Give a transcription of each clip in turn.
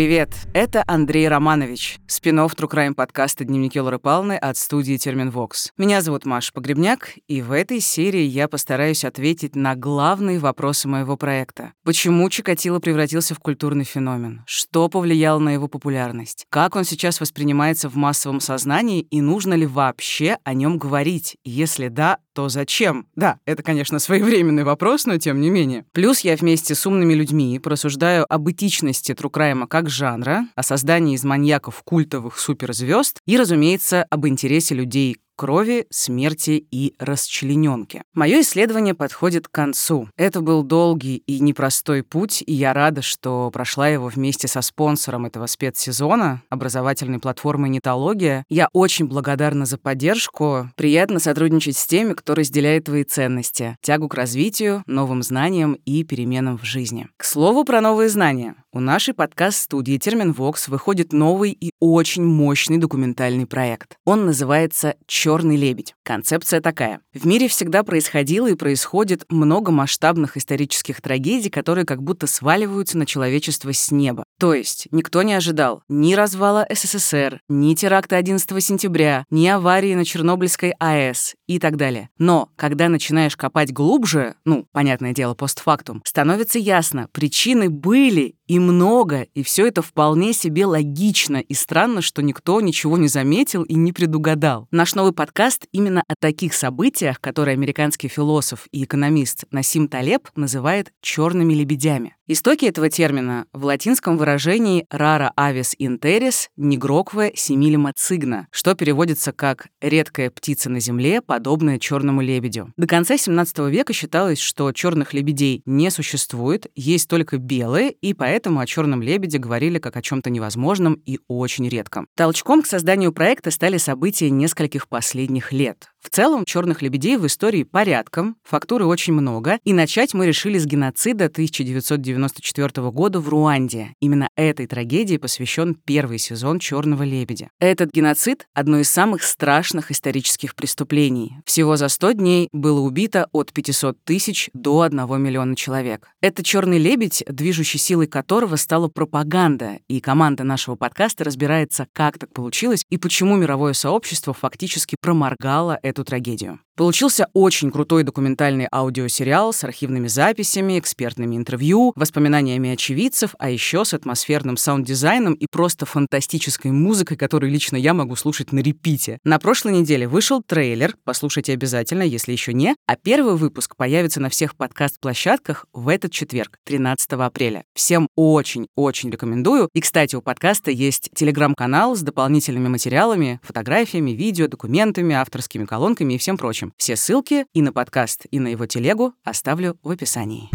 Привет, это Андрей Романович, спинов True Crime подкаста «Дневники Лоры Палны» от студии Терминвокс. Меня зовут Маша Погребняк, и в этой серии я постараюсь ответить на главные вопросы моего проекта. Почему Чикатило превратился в культурный феномен? Что повлияло на его популярность? Как он сейчас воспринимается в массовом сознании, и нужно ли вообще о нем говорить? Если да, то зачем? Да, это, конечно, своевременный вопрос, но тем не менее. Плюс я вместе с умными людьми просуждаю об этичности Трукрайма как жанра, о создании из маньяков культовых суперзвезд и, разумеется, об интересе людей крови, смерти и расчлененки. Мое исследование подходит к концу. Это был долгий и непростой путь, и я рада, что прошла его вместе со спонсором этого спецсезона, образовательной платформой «Нетология». Я очень благодарна за поддержку. Приятно сотрудничать с теми, кто разделяет твои ценности, тягу к развитию, новым знаниям и переменам в жизни. К слову про новые знания. У нашей подкаст-студии «Терминвокс» выходит новый и очень мощный документальный проект. Он называется «Черный лебедь». Концепция такая. В мире всегда происходило и происходит много масштабных исторических трагедий, которые как будто сваливаются на человечество с неба. То есть никто не ожидал ни развала СССР, ни теракта 11 сентября, ни аварии на Чернобыльской АЭС и так далее. Но когда начинаешь копать глубже, ну, понятное дело, постфактум, становится ясно, причины были и много, и все это вполне себе логично, и странно, что никто ничего не заметил и не предугадал. Наш новый подкаст именно о таких событиях, которые американский философ и экономист Насим Талеб называет черными лебедями. Истоки этого термина в латинском выражении «rara avis interis nigroque similima cigna», что переводится как «редкая птица на земле, подобная черному лебедю». До конца 17 века считалось, что черных лебедей не существует, есть только белые, и поэтому о черном лебеде говорили как о чем-то невозможном и очень редком. Толчком к созданию проекта стали события нескольких последних лет. В целом, черных лебедей в истории порядком, фактуры очень много, и начать мы решили с геноцида 1994 года в Руанде. Именно этой трагедии посвящен первый сезон «Черного лебедя». Этот геноцид — одно из самых страшных исторических преступлений. Всего за 100 дней было убито от 500 тысяч до 1 миллиона человек. Это «Черный лебедь», движущей силой которого стала пропаганда, и команда нашего подкаста разбирается, как так получилось и почему мировое сообщество фактически проморгало эту трагедию. Получился очень крутой документальный аудиосериал с архивными записями, экспертными интервью, воспоминаниями очевидцев, а еще с атмосферным саунд-дизайном и просто фантастической музыкой, которую лично я могу слушать на репите. На прошлой неделе вышел трейлер, послушайте обязательно, если еще не, а первый выпуск появится на всех подкаст-площадках в этот четверг, 13 апреля. Всем очень-очень рекомендую. И, кстати, у подкаста есть телеграм-канал с дополнительными материалами, фотографиями, видео, документами, авторскими колонками и всем прочим. Все ссылки и на подкаст, и на его телегу оставлю в описании.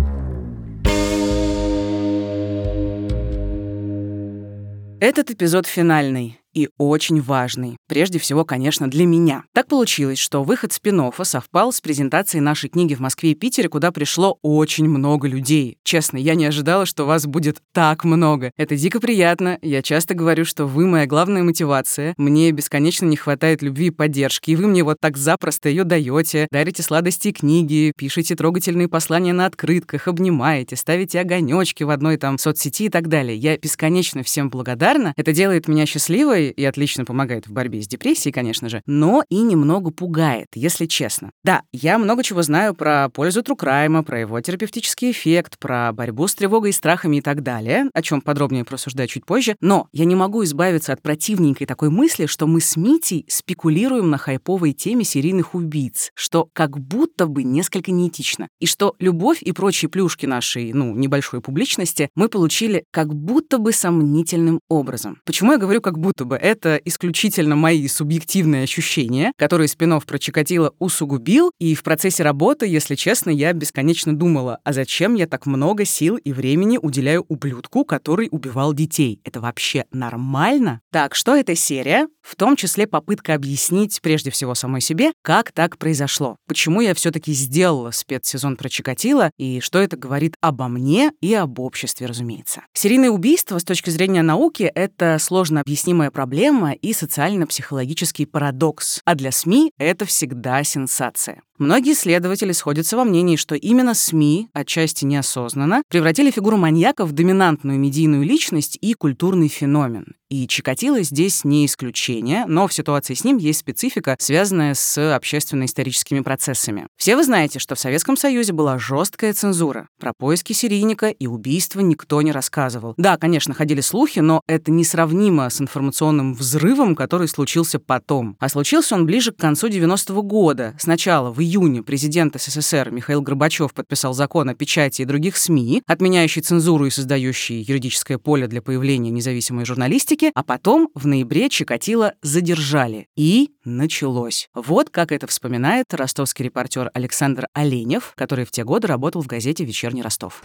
Этот эпизод финальный и очень важный. Прежде всего, конечно, для меня. Так получилось, что выход спин совпал с презентацией нашей книги в Москве и Питере, куда пришло очень много людей. Честно, я не ожидала, что вас будет так много. Это дико приятно. Я часто говорю, что вы моя главная мотивация. Мне бесконечно не хватает любви и поддержки, и вы мне вот так запросто ее даете, дарите сладости и книги, пишете трогательные послания на открытках, обнимаете, ставите огонечки в одной там соцсети и так далее. Я бесконечно всем благодарна. Это делает меня счастливой, и отлично помогает в борьбе с депрессией, конечно же, но и немного пугает, если честно. Да, я много чего знаю про пользу Трукрайма, про его терапевтический эффект, про борьбу с тревогой и страхами и так далее, о чем подробнее просуждаю чуть позже, но я не могу избавиться от противненькой такой мысли, что мы с Митей спекулируем на хайповой теме серийных убийц, что как будто бы несколько неэтично, и что любовь и прочие плюшки нашей, ну, небольшой публичности мы получили как будто бы сомнительным образом. Почему я говорю как будто бы? Бы это исключительно мои субъективные ощущения, которые Спинов про Чикатило усугубил, и в процессе работы, если честно, я бесконечно думала, а зачем я так много сил и времени уделяю ублюдку, который убивал детей? Это вообще нормально? Так, что эта серия? В том числе попытка объяснить прежде всего самой себе, как так произошло, почему я все таки сделала спецсезон про Чикатило, и что это говорит обо мне и об обществе, разумеется. Серийное убийство с точки зрения науки — это сложно объяснимая проблема, проблема и социально-психологический парадокс. А для СМИ это всегда сенсация. Многие исследователи сходятся во мнении, что именно СМИ, отчасти неосознанно, превратили фигуру маньяка в доминантную медийную личность и культурный феномен. И Чикатило здесь не исключение, но в ситуации с ним есть специфика, связанная с общественно-историческими процессами. Все вы знаете, что в Советском Союзе была жесткая цензура. Про поиски серийника и убийства никто не рассказывал. Да, конечно, ходили слухи, но это несравнимо с информационным взрывом, который случился потом. А случился он ближе к концу 90-го года. Сначала в июне президент СССР Михаил Горбачев подписал закон о печати и других СМИ, отменяющий цензуру и создающий юридическое поле для появления независимой журналистики, а потом в ноябре Чикатило задержали. И началось. Вот как это вспоминает ростовский репортер Александр Оленев, который в те годы работал в газете «Вечерний Ростов».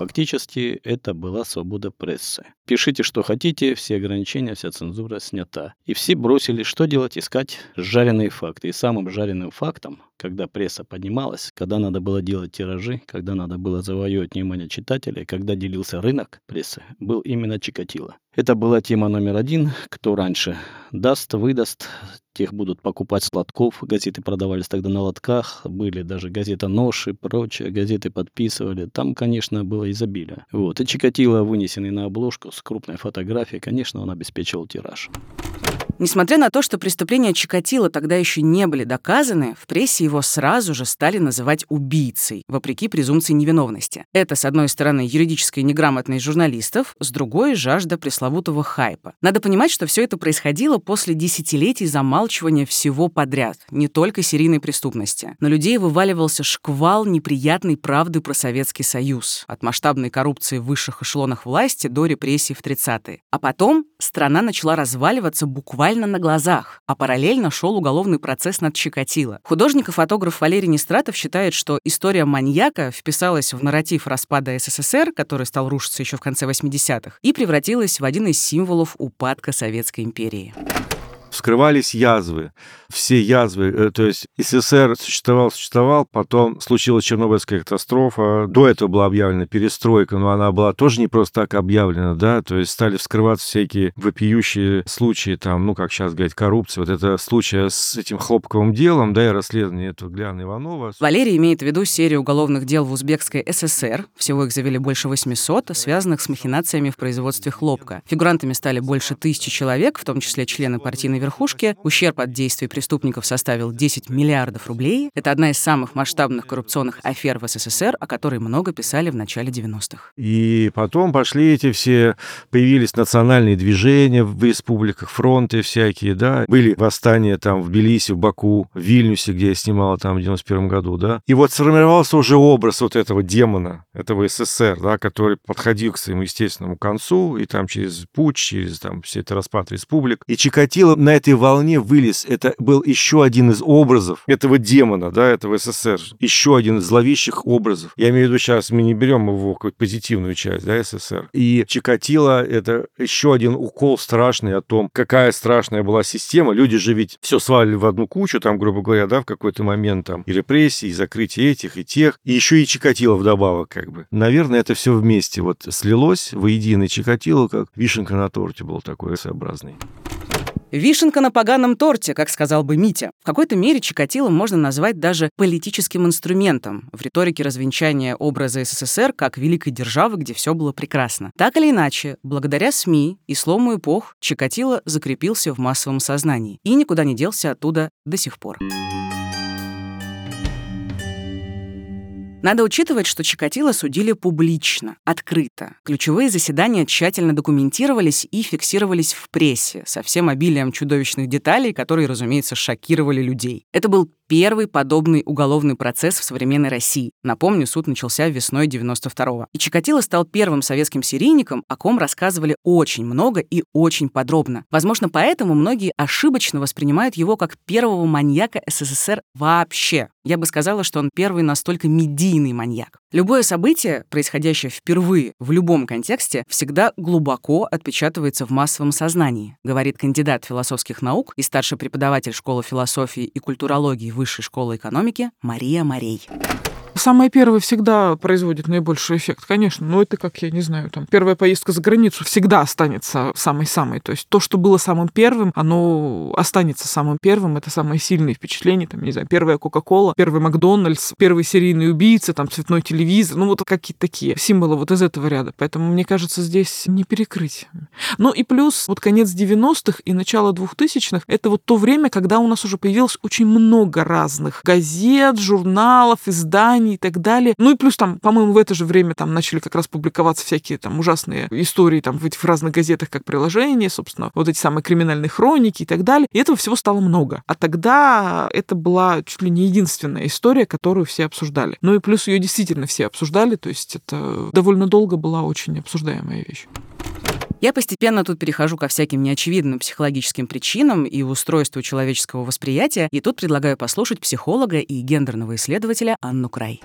Фактически это была свобода прессы. Пишите, что хотите, все ограничения, вся цензура снята. И все бросили, что делать, искать жареные факты. И самым жареным фактом, когда пресса поднималась, когда надо было делать тиражи, когда надо было завоевать внимание читателей, когда делился рынок прессы, был именно Чикатило. Это была тема номер один. Кто раньше даст, выдаст, тех будут покупать сладков. Газеты продавались тогда на лотках. Были даже газета «Нож» и прочее. Газеты подписывали. Там, конечно, было изобилие. Вот. И Чикатило, вынесенный на обложку с крупной фотографией, конечно, он обеспечивал тираж. Несмотря на то, что преступления Чикатило тогда еще не были доказаны, в прессе его сразу же стали называть убийцей, вопреки презумпции невиновности. Это, с одной стороны, юридическая неграмотность журналистов, с другой — жажда пресловутого хайпа. Надо понимать, что все это происходило после десятилетий замалчивания всего подряд, не только серийной преступности. На людей вываливался шквал неприятной правды про Советский Союз, от масштабной коррупции в высших эшелонах власти до репрессий в 30-е. А потом страна начала разваливаться буквально буквально на глазах, а параллельно шел уголовный процесс над Чикатило. Художник и фотограф Валерий Нестратов считает, что история маньяка вписалась в нарратив распада СССР, который стал рушиться еще в конце 80-х, и превратилась в один из символов упадка Советской империи вскрывались язвы. Все язвы, э, то есть СССР существовал, существовал, потом случилась Чернобыльская катастрофа, до этого была объявлена перестройка, но она была тоже не просто так объявлена, да, то есть стали вскрываться всякие вопиющие случаи, там, ну, как сейчас говорить, коррупции, вот это случай с этим хлопковым делом, да, и расследование этого Гляна Иванова. Валерий имеет в виду серию уголовных дел в Узбекской ССР, всего их завели больше 800, связанных с махинациями в производстве хлопка. Фигурантами стали больше тысячи человек, в том числе члены партийной верхушки. Ущерб от действий преступников составил 10 миллиардов рублей. Это одна из самых масштабных коррупционных афер в СССР, о которой много писали в начале 90-х. И потом пошли эти все, появились национальные движения в республиках, фронты всякие, да. Были восстания там в Тбилиси, в Баку, в Вильнюсе, где я снимал там в 91 году, да. И вот сформировался уже образ вот этого демона, этого СССР, да, который подходил к своему естественному концу, и там через путь, через там все это распад республик. И Чикатило на этой волне вылез. Это был еще один из образов этого демона, да, этого СССР. Еще один из зловещих образов. Я имею в виду сейчас, мы не берем его какую-то позитивную часть, да, СССР. И Чикатило — это еще один укол страшный о том, какая страшная была система. Люди же ведь все свалили в одну кучу, там, грубо говоря, да, в какой-то момент там и репрессии, и закрытие этих, и тех. И еще и Чикатило вдобавок, как бы. Наверное, это все вместе вот слилось воедино. Чикатило, как вишенка на торте был такой своеобразный. Вишенка на поганом торте, как сказал бы Митя. В какой-то мере Чикатило можно назвать даже политическим инструментом в риторике развенчания образа СССР как великой державы, где все было прекрасно. Так или иначе, благодаря СМИ и слому эпох Чикатило закрепился в массовом сознании и никуда не делся оттуда до сих пор. Надо учитывать, что Чикатило судили публично, открыто. Ключевые заседания тщательно документировались и фиксировались в прессе, со всем обилием чудовищных деталей, которые, разумеется, шокировали людей. Это был первый подобный уголовный процесс в современной России. Напомню, суд начался весной 92-го. И Чикатило стал первым советским серийником, о ком рассказывали очень много и очень подробно. Возможно, поэтому многие ошибочно воспринимают его как первого маньяка СССР вообще. Я бы сказала, что он первый настолько медийный маньяк. Любое событие, происходящее впервые в любом контексте, всегда глубоко отпечатывается в массовом сознании, говорит кандидат философских наук и старший преподаватель школы философии и культурологии Высшей школы экономики Мария Марей. Самое первое всегда производит наибольший эффект, конечно. Но это как, я не знаю, там, первая поездка за границу всегда останется самой-самой. То есть то, что было самым первым, оно останется самым первым. Это самые сильные впечатления. Там, не знаю, первая Кока-Кола, первый Макдональдс, первый серийный убийца, там, цветной телевизор. Ну, вот какие-то такие символы вот из этого ряда. Поэтому, мне кажется, здесь не перекрыть. Ну и плюс вот конец 90-х и начало 2000-х — это вот то время, когда у нас уже появилось очень много разных газет, журналов, изданий и так далее. Ну и плюс там, по-моему, в это же время там начали как раз публиковаться всякие там ужасные истории там в этих разных газетах как приложения, собственно, вот эти самые криминальные хроники и так далее. И этого всего стало много. А тогда это была чуть ли не единственная история, которую все обсуждали. Ну и плюс ее действительно все обсуждали, то есть это довольно долго была очень обсуждаемая вещь. Я постепенно тут перехожу ко всяким неочевидным психологическим причинам и устройству человеческого восприятия, и тут предлагаю послушать психолога и гендерного исследователя Анну Край.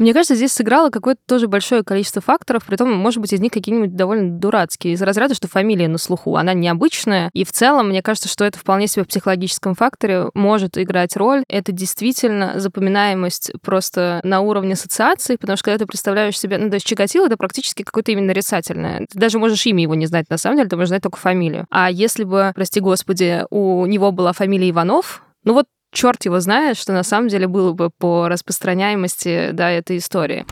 Мне кажется, здесь сыграло какое-то тоже большое количество факторов, при том, может быть, из них какие-нибудь довольно дурацкие, из разряда, что фамилия на слуху, она необычная, и в целом, мне кажется, что это вполне себе в психологическом факторе может играть роль. Это действительно запоминаемость просто на уровне ассоциаций, потому что когда ты представляешь себе, ну, то есть Чикатило — это практически какое-то именно нарицательное. Ты даже можешь имя его не знать, на самом деле, ты можешь знать только фамилию. А если бы, прости господи, у него была фамилия Иванов, ну вот черт его знает, что на самом деле было бы по распространяемости да, этой истории.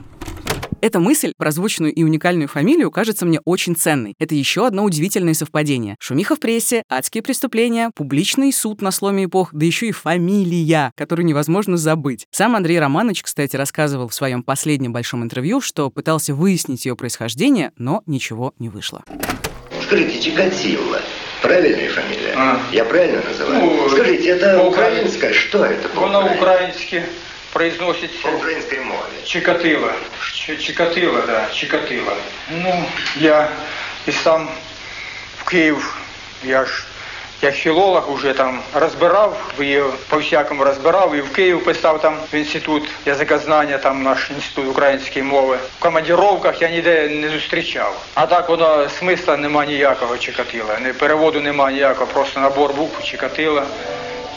Эта мысль про звучную и уникальную фамилию кажется мне очень ценной. Это еще одно удивительное совпадение. Шумиха в прессе, адские преступления, публичный суд на сломе эпох, да еще и фамилия, которую невозможно забыть. Сам Андрей Романович, кстати, рассказывал в своем последнем большом интервью, что пытался выяснить ее происхождение, но ничего не вышло. Скажите, Чикатило Правильная фамилия? А. Я правильно называю? Ну, Скажите, это украинская? Что это по На украински произносится... По украинской мове. Чикатило. Чикатило, да, Чикатило. Ну, я и сам в Киев, я ж я філолог уже там розбирав, її по-всякому розбирав, і в Київ писав там в інститут язикознання, там наш інститут української мови. В командіровках я ніде не зустрічав. А так воно смисла нема ніякого чекатила. Не переводу нема ніякого, просто набор букв чекатила,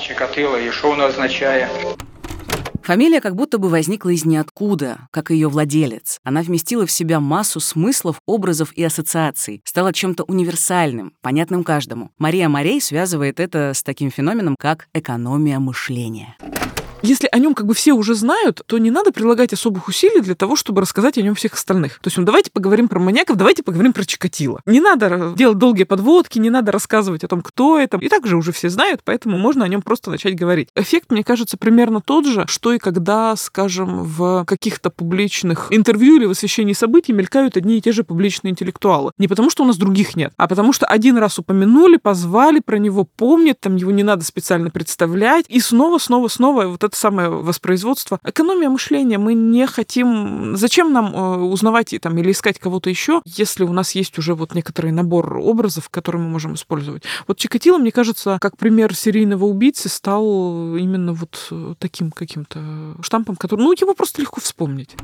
чекатила і що воно означає. Фамилия как будто бы возникла из ниоткуда, как ее владелец. Она вместила в себя массу смыслов, образов и ассоциаций, стала чем-то универсальным, понятным каждому. Мария Морей связывает это с таким феноменом, как экономия мышления. Если о нем как бы все уже знают, то не надо прилагать особых усилий для того, чтобы рассказать о нем всех остальных. То есть, ну, давайте поговорим про маньяков, давайте поговорим про Чикатило. Не надо делать долгие подводки, не надо рассказывать о том, кто это. И так же уже все знают, поэтому можно о нем просто начать говорить. Эффект, мне кажется, примерно тот же, что и когда, скажем, в каких-то публичных интервью или в освещении событий мелькают одни и те же публичные интеллектуалы. Не потому, что у нас других нет, а потому что один раз упомянули, позвали, про него помнят, там его не надо специально представлять, и снова, снова, снова вот это это самое воспроизводство. Экономия мышления. Мы не хотим... Зачем нам э, узнавать там, или искать кого-то еще, если у нас есть уже вот некоторый набор образов, которые мы можем использовать? Вот Чикатило, мне кажется, как пример серийного убийцы стал именно вот э, таким каким-то штампом, который... Ну, его просто легко вспомнить.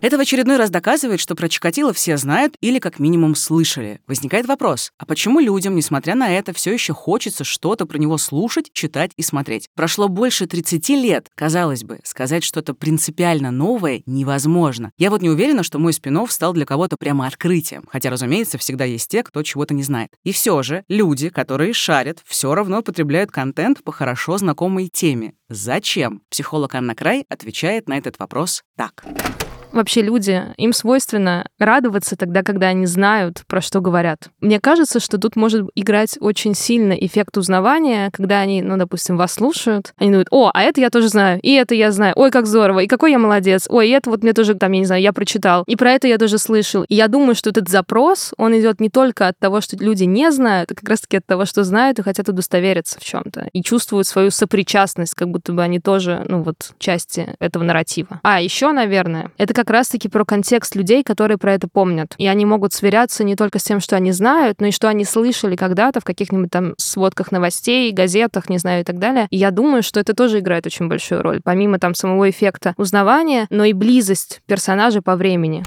Это в очередной раз доказывает, что про Чикатило все знают или как минимум слышали. Возникает вопрос, а почему людям, несмотря на это, все еще хочется что-то про него слушать, читать и смотреть? Прошло больше 30 лет. Казалось бы, сказать что-то принципиально новое невозможно. Я вот не уверена, что мой спин стал для кого-то прямо открытием. Хотя, разумеется, всегда есть те, кто чего-то не знает. И все же люди, которые шарят, все равно потребляют контент по хорошо знакомой теме. Зачем? Психолог Анна Край отвечает на этот вопрос так вообще люди, им свойственно радоваться тогда, когда они знают, про что говорят. Мне кажется, что тут может играть очень сильно эффект узнавания, когда они, ну, допустим, вас слушают, они думают, о, а это я тоже знаю, и это я знаю, ой, как здорово, и какой я молодец, ой, и это вот мне тоже, там, я не знаю, я прочитал, и про это я тоже слышал. И я думаю, что этот запрос, он идет не только от того, что люди не знают, а как раз-таки от того, что знают и хотят удостовериться в чем-то, и чувствуют свою сопричастность, как будто бы они тоже, ну, вот, части этого нарратива. А еще, наверное, это как раз-таки про контекст людей, которые про это помнят. И они могут сверяться не только с тем, что они знают, но и что они слышали когда-то в каких-нибудь там сводках новостей, газетах, не знаю, и так далее. И я думаю, что это тоже играет очень большую роль, помимо там самого эффекта узнавания, но и близость персонажа по времени.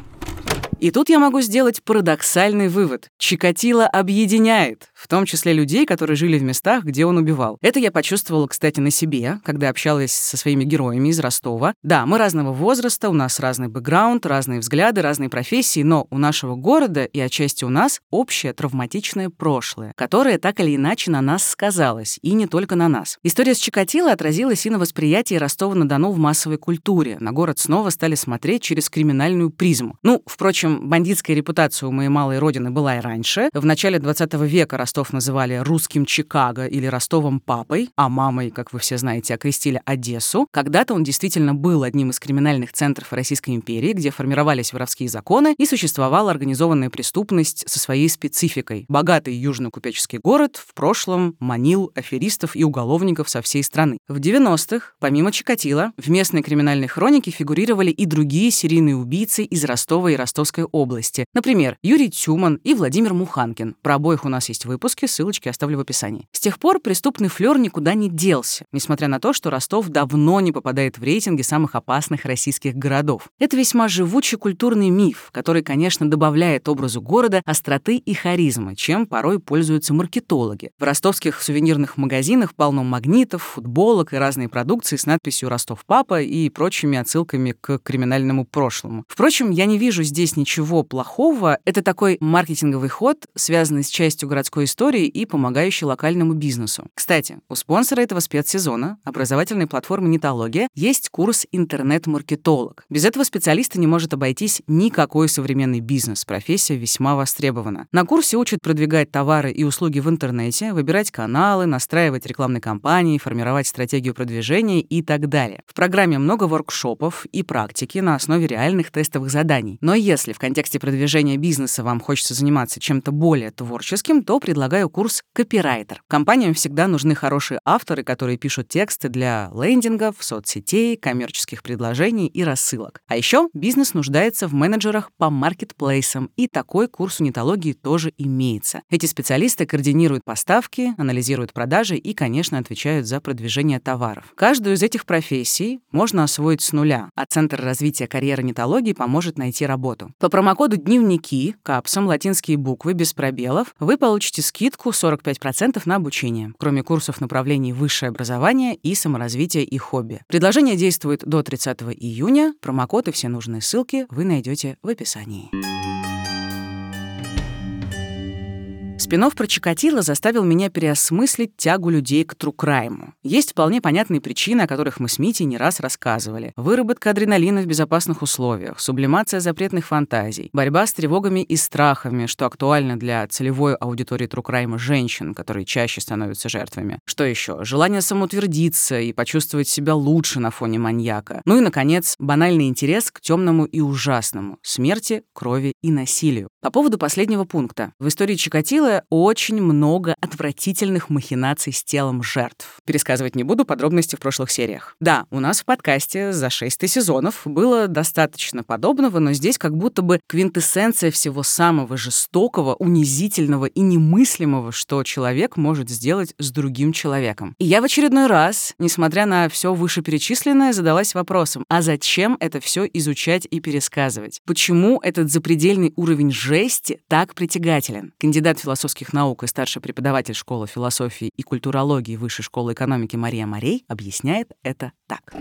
И тут я могу сделать парадоксальный вывод. Чикатило объединяет, в том числе людей, которые жили в местах, где он убивал. Это я почувствовала, кстати, на себе, когда общалась со своими героями из Ростова. Да, мы разного возраста, у нас разный бэкграунд, разные взгляды, разные профессии, но у нашего города и отчасти у нас общее травматичное прошлое, которое так или иначе на нас сказалось, и не только на нас. История с Чикатило отразилась и на восприятии Ростова-на-Дону в массовой культуре. На город снова стали смотреть через криминальную призму. Ну, впрочем, бандитская репутация у моей малой родины была и раньше. В начале 20 века Ростов называли русским Чикаго или Ростовом папой, а мамой, как вы все знаете, окрестили Одессу. Когда-то он действительно был одним из криминальных центров Российской империи, где формировались воровские законы и существовала организованная преступность со своей спецификой. Богатый южно-купеческий город в прошлом манил аферистов и уголовников со всей страны. В 90-х, помимо Чикатила, в местной криминальной хронике фигурировали и другие серийные убийцы из Ростова и Ростовской области. Например, Юрий Тюман и Владимир Муханкин. Про обоих у нас есть выпуски, ссылочки оставлю в описании. С тех пор преступный флер никуда не делся, несмотря на то, что Ростов давно не попадает в рейтинги самых опасных российских городов. Это весьма живучий культурный миф, который, конечно, добавляет образу города остроты и харизмы, чем порой пользуются маркетологи. В ростовских сувенирных магазинах полно магнитов, футболок и разной продукции с надписью «Ростов папа» и прочими отсылками к криминальному прошлому. Впрочем, я не вижу здесь ничего плохого. Это такой маркетинговый ход, связанный с частью городской истории и помогающий локальному бизнесу. Кстати, у спонсора этого спецсезона, образовательной платформы «Нитология», есть курс «Интернет-маркетолог». Без этого специалиста не может обойтись никакой современный бизнес. Профессия весьма востребована. На курсе учат продвигать товары и услуги в интернете, выбирать каналы, настраивать рекламные кампании, формировать стратегию продвижения и так далее. В программе много воркшопов и практики на основе реальных тестовых заданий. Но если в контексте продвижения бизнеса вам хочется заниматься чем-то более творческим, то предлагаю курс «Копирайтер». Компаниям всегда нужны хорошие авторы, которые пишут тексты для лендингов, соцсетей, коммерческих предложений и рассылок. А еще бизнес нуждается в менеджерах по маркетплейсам, и такой курс унитологии тоже имеется. Эти специалисты координируют поставки, анализируют продажи и, конечно, отвечают за продвижение товаров. Каждую из этих профессий можно освоить с нуля, а Центр развития карьеры нетологии поможет найти работу. По промокоду «Дневники» капсом латинские буквы без пробелов вы получите скидку 45% на обучение, кроме курсов направлений высшее образование и саморазвитие и хобби. Предложение действует до 30 июня. Промокод и все нужные ссылки вы найдете в описании. Спин-офф про Чикатило заставил меня переосмыслить тягу людей к трукрайму. Есть вполне понятные причины, о которых мы с Митей не раз рассказывали. Выработка адреналина в безопасных условиях, сублимация запретных фантазий, борьба с тревогами и страхами, что актуально для целевой аудитории трукрайма женщин, которые чаще становятся жертвами. Что еще? Желание самоутвердиться и почувствовать себя лучше на фоне маньяка. Ну и, наконец, банальный интерес к темному и ужасному — смерти, крови и насилию. По поводу последнего пункта. В истории Чикатило очень много отвратительных махинаций с телом жертв. Пересказывать не буду подробности в прошлых сериях. Да, у нас в подкасте за шесть сезонов было достаточно подобного, но здесь как будто бы квинтэссенция всего самого жестокого, унизительного и немыслимого, что человек может сделать с другим человеком. И я в очередной раз, несмотря на все вышеперечисленное, задалась вопросом, а зачем это все изучать и пересказывать? Почему этот запредельный уровень жести так притягателен? Кандидат философии философских наук и старший преподаватель школы философии и культурологии Высшей школы экономики Мария Марей объясняет это так.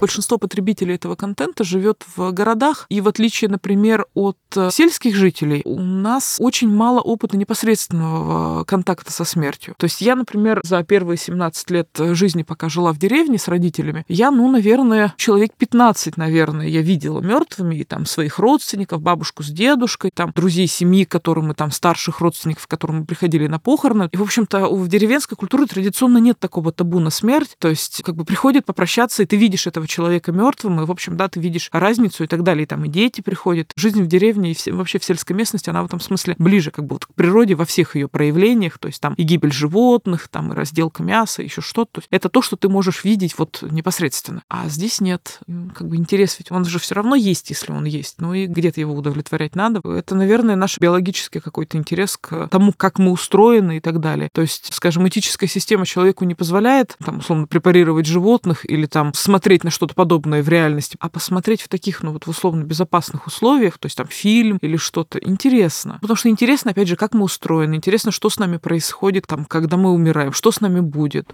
Большинство потребителей этого контента живет в городах, и в отличие, например, от э, сельских жителей, у нас очень мало опыта непосредственного контакта со смертью. То есть я, например, за первые 17 лет жизни, пока жила в деревне с родителями, я, ну, наверное, человек 15, наверное, я видела мертвыми, и там своих родственников, бабушку с дедушкой, там друзей семьи, которым мы там старших родственников, к которым мы приходили на похороны. И, в общем-то, в деревенской культуре традиционно нет такого табу на смерть. То есть, как бы приходит попрощаться, и ты видишь этого человека мертвым, и, в общем, да, ты видишь разницу и так далее. И там и дети приходят. Жизнь в деревне и вообще в сельской местности, она в этом смысле ближе как бы вот к природе во всех ее проявлениях. То есть там и гибель животных, там и разделка мяса, еще что-то. Это то, что ты можешь видеть вот непосредственно. А здесь нет. Как бы интерес ведь он же все равно есть, если он есть. Ну и где-то его удовлетворять надо. Это, наверное, наш биологический какой-то интерес к тому, как мы устроены и так далее. То есть, скажем, этическая система человеку не позволяет, там, условно, препарировать животных или там там смотреть на что-то подобное в реальности, а посмотреть в таких, ну вот в условно безопасных условиях, то есть там фильм или что-то, интересно. Потому что интересно, опять же, как мы устроены, интересно, что с нами происходит, там, когда мы умираем, что с нами будет.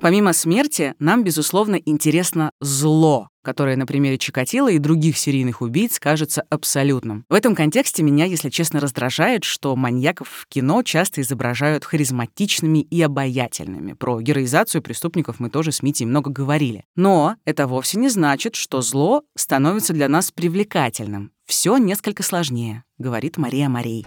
Помимо смерти, нам, безусловно, интересно зло, которое на примере Чикатила и других серийных убийц кажется абсолютным. В этом контексте меня, если честно, раздражает, что маньяков в кино часто изображают харизматичными и обаятельными. Про героизацию преступников мы тоже с Митей много говорили. Но это вовсе не значит, что зло становится для нас привлекательным. Все несколько сложнее, говорит Мария Марей.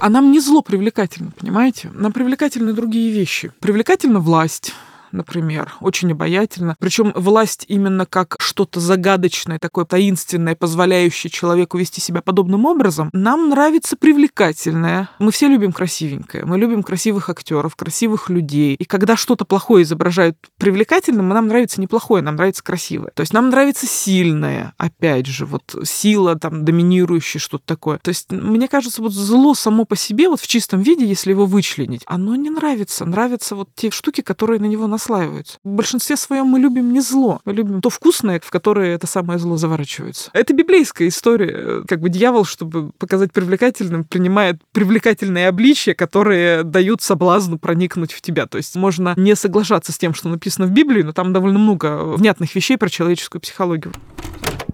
А нам не зло привлекательно, понимаете? Нам привлекательны другие вещи. Привлекательна власть, например, очень обаятельно. Причем власть именно как что-то загадочное, такое таинственное, позволяющее человеку вести себя подобным образом, нам нравится привлекательное. Мы все любим красивенькое, мы любим красивых актеров, красивых людей. И когда что-то плохое изображают привлекательным, нам нравится неплохое, нам нравится красивое. То есть нам нравится сильное, опять же, вот сила там доминирующая, что-то такое. То есть мне кажется, вот зло само по себе, вот в чистом виде, если его вычленить, оно не нравится. Нравятся вот те штуки, которые на него нас наслаиваются. В большинстве своем мы любим не зло, мы любим то вкусное, в которое это самое зло заворачивается. Это библейская история. Как бы дьявол, чтобы показать привлекательным, принимает привлекательные обличия, которые дают соблазну проникнуть в тебя. То есть можно не соглашаться с тем, что написано в Библии, но там довольно много внятных вещей про человеческую психологию.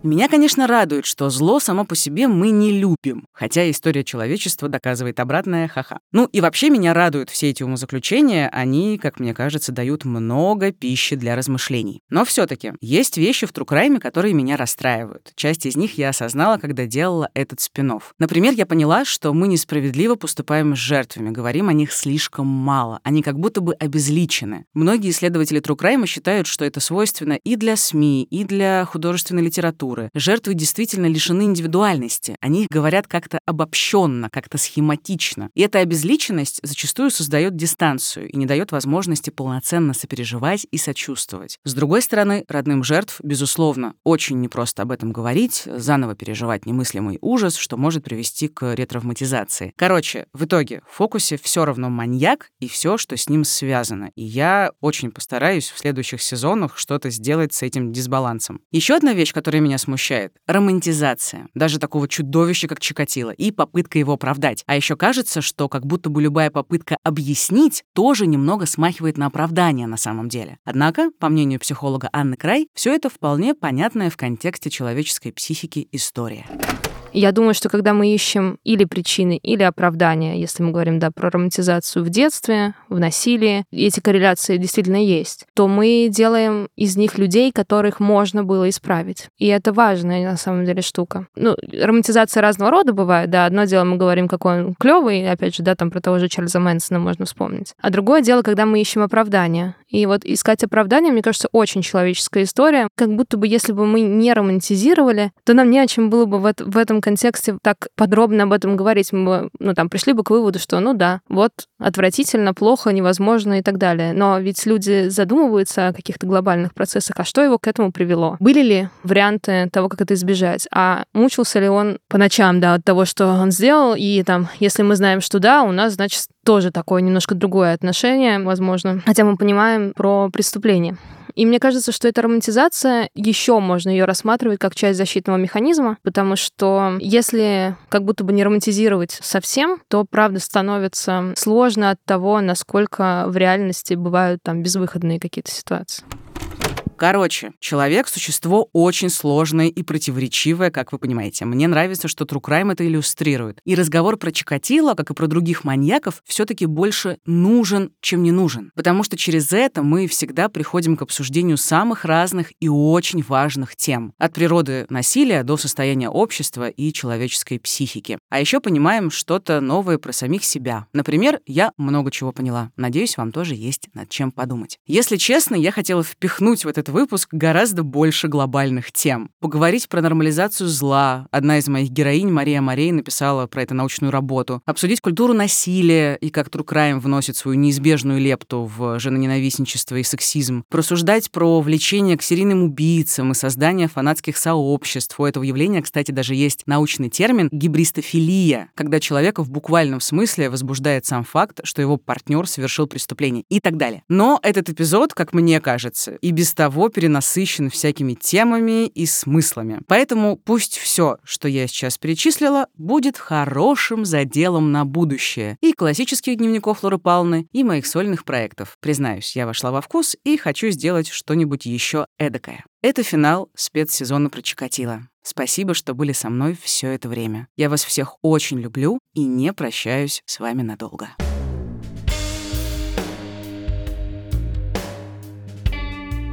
Меня, конечно, радует, что зло само по себе мы не любим, хотя история человечества доказывает обратное, ха-ха. Ну и вообще меня радуют все эти умозаключения, они, как мне кажется, дают много пищи для размышлений. Но все таки есть вещи в Трукрайме, которые меня расстраивают. Часть из них я осознала, когда делала этот спин -офф. Например, я поняла, что мы несправедливо поступаем с жертвами, говорим о них слишком мало, они как будто бы обезличены. Многие исследователи Трукрайма считают, что это свойственно и для СМИ, и для художественной литературы, культуры. Жертвы действительно лишены индивидуальности. Они говорят как-то обобщенно, как-то схематично. И эта обезличенность зачастую создает дистанцию и не дает возможности полноценно сопереживать и сочувствовать. С другой стороны, родным жертв, безусловно, очень непросто об этом говорить, заново переживать немыслимый ужас, что может привести к ретравматизации. Короче, в итоге в фокусе все равно маньяк и все, что с ним связано. И я очень постараюсь в следующих сезонах что-то сделать с этим дисбалансом. Еще одна вещь, которая меня смущает. Романтизация. Даже такого чудовища, как Чикатило. И попытка его оправдать. А еще кажется, что как будто бы любая попытка объяснить тоже немного смахивает на оправдание на самом деле. Однако, по мнению психолога Анны Край, все это вполне понятная в контексте человеческой психики история. Я думаю, что когда мы ищем или причины, или оправдания, если мы говорим да, про романтизацию в детстве, в насилии, эти корреляции действительно есть, то мы делаем из них людей, которых можно было исправить. И это важная на самом деле штука. Ну, романтизация разного рода бывает, да. Одно дело мы говорим, какой он клевый, опять же, да, там про того же Чарльза Мэнсона можно вспомнить. А другое дело, когда мы ищем оправдания. И вот искать оправдания, мне кажется, очень человеческая история. Как будто бы, если бы мы не романтизировали, то нам не о чем было бы в, в этом контексте так подробно об этом говорить. Мы бы, ну, там, пришли бы к выводу, что, ну да, вот, отвратительно, плохо, невозможно и так далее. Но ведь люди задумываются о каких-то глобальных процессах, а что его к этому привело? Были ли варианты того, как это избежать? А мучился ли он по ночам, да, от того, что он сделал? И там, если мы знаем, что да, у нас, значит, тоже такое немножко другое отношение, возможно. Хотя мы понимаем про преступление. И мне кажется, что эта романтизация, еще можно ее рассматривать как часть защитного механизма, потому что если как будто бы не романтизировать совсем, то правда становится сложно от того, насколько в реальности бывают там безвыходные какие-то ситуации. Короче, человек — существо очень сложное и противоречивое, как вы понимаете. Мне нравится, что True Crime это иллюстрирует. И разговор про Чикатило, как и про других маньяков, все таки больше нужен, чем не нужен. Потому что через это мы всегда приходим к обсуждению самых разных и очень важных тем. От природы насилия до состояния общества и человеческой психики. А еще понимаем что-то новое про самих себя. Например, я много чего поняла. Надеюсь, вам тоже есть над чем подумать. Если честно, я хотела впихнуть в этот этот выпуск гораздо больше глобальных тем. Поговорить про нормализацию зла. Одна из моих героинь, Мария Марей, написала про это научную работу. Обсудить культуру насилия и как Crime вносит свою неизбежную лепту в женоненавистничество и сексизм. Просуждать про влечение к серийным убийцам и создание фанатских сообществ. У этого явления, кстати, даже есть научный термин гибристофилия, когда человека в буквальном смысле возбуждает сам факт, что его партнер совершил преступление и так далее. Но этот эпизод, как мне кажется, и без того того перенасыщен всякими темами и смыслами. Поэтому пусть все, что я сейчас перечислила, будет хорошим заделом на будущее. И классических дневников Лоры Палны, и моих сольных проектов. Признаюсь, я вошла во вкус и хочу сделать что-нибудь еще эдакое. Это финал спецсезона про Чикатило. Спасибо, что были со мной все это время. Я вас всех очень люблю и не прощаюсь с вами надолго.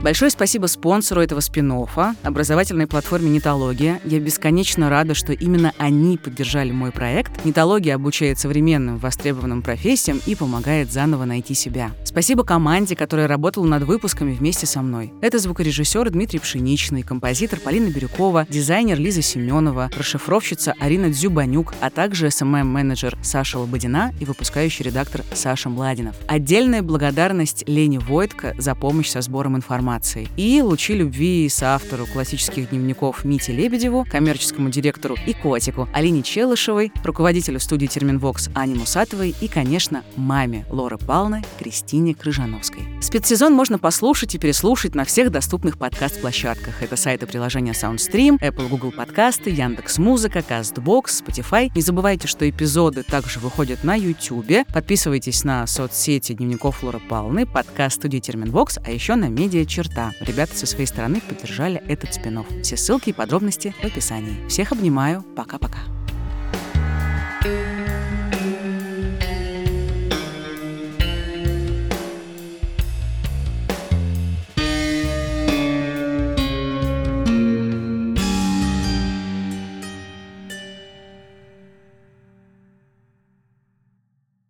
Большое спасибо спонсору этого спин образовательной платформе «Нитология». Я бесконечно рада, что именно они поддержали мой проект. «Нитология» обучает современным востребованным профессиям и помогает заново найти себя. Спасибо команде, которая работала над выпусками вместе со мной. Это звукорежиссер Дмитрий Пшеничный, композитор Полина Бирюкова, дизайнер Лиза Семенова, расшифровщица Арина Дзюбанюк, а также СММ-менеджер Саша Лободина и выпускающий редактор Саша Младинов. Отдельная благодарность Лене Войтко за помощь со сбором информации информацией. И лучи любви соавтору классических дневников Мите Лебедеву, коммерческому директору и котику Алине Челышевой, руководителю студии Терминвокс Ане Мусатовой и, конечно, маме Лоры Палны Кристине Крыжановской. Спецсезон можно послушать и переслушать на всех доступных подкаст-площадках. Это сайты приложения SoundStream, Apple, Google подкасты, Яндекс Музыка, CastBox, Spotify. Не забывайте, что эпизоды также выходят на YouTube. Подписывайтесь на соцсети дневников Лоры Палны, подкаст студии Терминвокс, а еще на медиа черта. Ребята со своей стороны поддержали этот спин -офф. Все ссылки и подробности в описании. Всех обнимаю. Пока-пока.